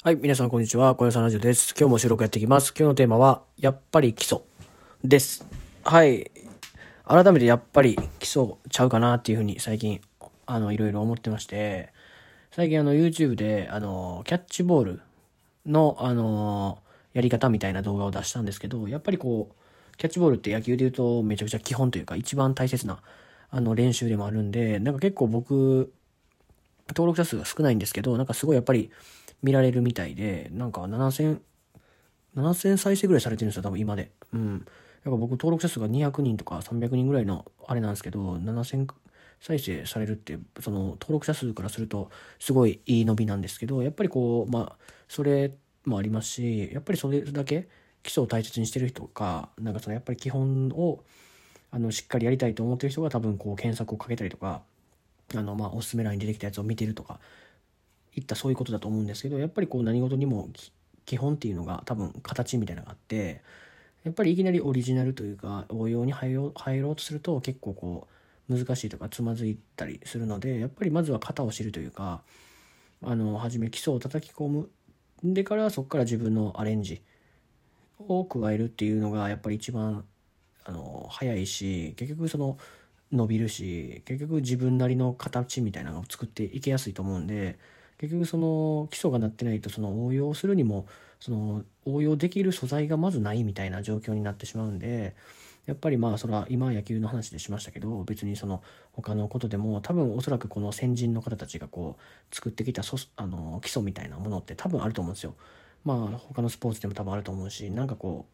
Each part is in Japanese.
はい、皆さんこんにちは。小屋さんラジオです。今日も収録やっていきます。今日のテーマは、やっぱり基礎です。はい。改めてやっぱり基礎ちゃうかなっていうふうに最近、あの、いろいろ思ってまして、最近あの、YouTube で、あの、キャッチボールの、あの、やり方みたいな動画を出したんですけど、やっぱりこう、キャッチボールって野球で言うとめちゃくちゃ基本というか一番大切なあの練習でもあるんで、なんか結構僕、登録者数が少ないんですけど、なんかすごいやっぱり見られるみたいで、なんか7000、7000再生ぐらいされてるんですよ、多分今で。うん。だから僕登録者数が200人とか300人ぐらいのあれなんですけど、7000再生されるって、その登録者数からするとすごいいい伸びなんですけど、やっぱりこう、まあ、それもありますし、やっぱりそれだけ基礎を大切にしてる人か、なんかそのやっぱり基本を、あの、しっかりやりたいと思ってる人が多分こう検索をかけたりとか、あの、まあ、おすすめ欄に出てきたやつを見てるとか、いったそういうことだと思うんですけど、やっぱりこう何事にも基本っていうのが多分形みたいなのがあって、やっぱりいきなりオリジナルというか応用に入ろう入ろうとすると結構こう難しいとかつまずいたりするので、やっぱりまずは型を知るというか、あの、初め基礎を叩き込む。でからそこから自分のアレンジを加えるっていうのがやっぱり一番あの早いし結局その伸びるし結局自分なりの形みたいなのを作っていけやすいと思うんで結局その基礎がなってないとその応用するにもその応用できる素材がまずないみたいな状況になってしまうんでやっぱりまあそれは今野球の話でしましたけど別にその他のことでも多分おそらくこの先人の方たちがこう作ってきたあの基礎みたいなものって多分あると思うんですよ。まあ他のスポーツでも多分あると思うしなんかこ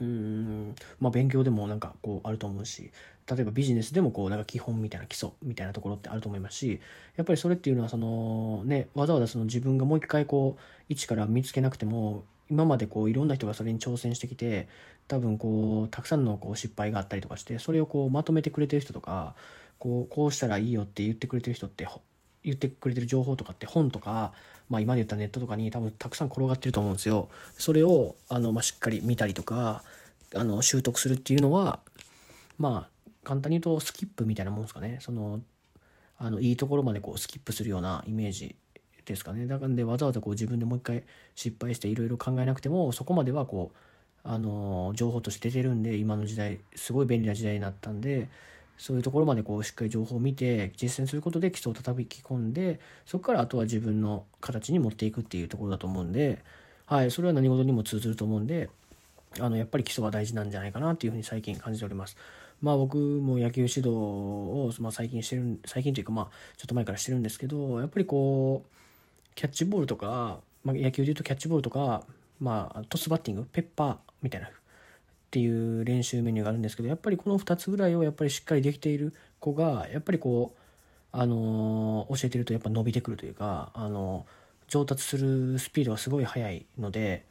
ううんまあ勉強でもなんかこうあると思うし例えばビジネスでもこうなんか基本みたいな基礎みたいなところってあると思いますしやっぱりそれっていうのはそのねわざわざその自分がもう一回こう一から見つけなくても今までこういろんな人がそれに挑戦してきて多分こうたくさんのこう失敗があったりとかしてそれをこうまとめてくれてる人とかこうこうしたらいいよって言ってくれてる人って言ってくれてる情報とかって本とか、まあ、今で言ったネットとかに多分たくさん転がってると思うんですよ。それをあの、まあ、しっかり見たりとかあの習得するっていうのはまあ簡単に言うとスキップみたいなもんですかね。そのあのいいところまでこうスキップするようなイメージですかね。だからでわざわざこう自分でもう一回失敗していろいろ考えなくてもそこまではこうあの情報として出てるんで今の時代すごい便利な時代になったんでそういうところまでこうしっかり情報を見て実践することで基礎を叩き込んでそこからあとは自分の形に持っていくっていうところだと思うんで、はい、それは何事にも通ずると思うんであのやっぱり基礎が大事なんじゃないかなっていうふうに最近感じております。まあ僕も野球指導を、まあ、最近してる最近というかまあちょっと前からしてるんですけどやっぱりこうキャッチボールとか、まあ、野球でいうとキャッチボールとか、まあ、トスバッティングペッパーみたいなっていう練習メニューがあるんですけどやっぱりこの2つぐらいをやっぱりしっかりできている子がやっぱりこう、あの教えてるとやっぱ伸びてくるというか、あの上達するスピードがすごい速いので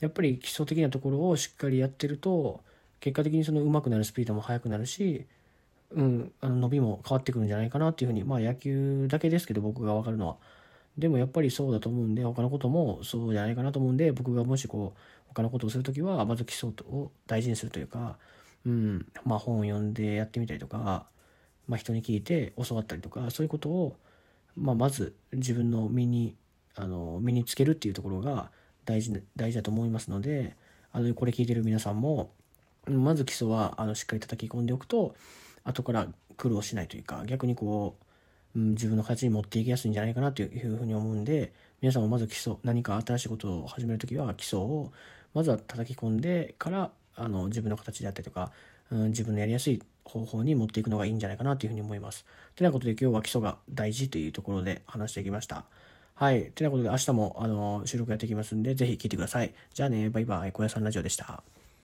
やっぱり基礎的なところをしっかりやってると結果的にその上手くなるスピードも速くなるし、うん、あの伸びも変わってくるんじゃないかなっていうふうにまあ野球だけですけど僕が分かるのは。でもやっぱりそうだと思うんで他のこともそうじゃないかなと思うんで僕がもしこう他のことをする時はまず基礎を大事にするというか、うん、まあ本を読んでやってみたりとか、まあ、人に聞いて教わったりとかそういうことを、まあ、まず自分の身にあの身につけるっていうところが大事大事だと思いますのであのこれ聞いてる皆さんもまず基礎はあのしっかり叩き込んでおくと後から苦労しないというか逆にこううん、自分の形に持っていきやすいんじゃないかなというふうに思うんで皆さんもまず基礎何か新しいことを始める時は基礎をまずは叩き込んでからあの自分の形であったりとか、うん、自分のやりやすい方法に持っていくのがいいんじゃないかなというふうに思います。てなことで今日は基礎が大事というところで話していきました。はい。てなことで明日もあの収録やっていきますんでぜひ聞いてください。じゃあね、バイバイ。小屋さんラジオでした。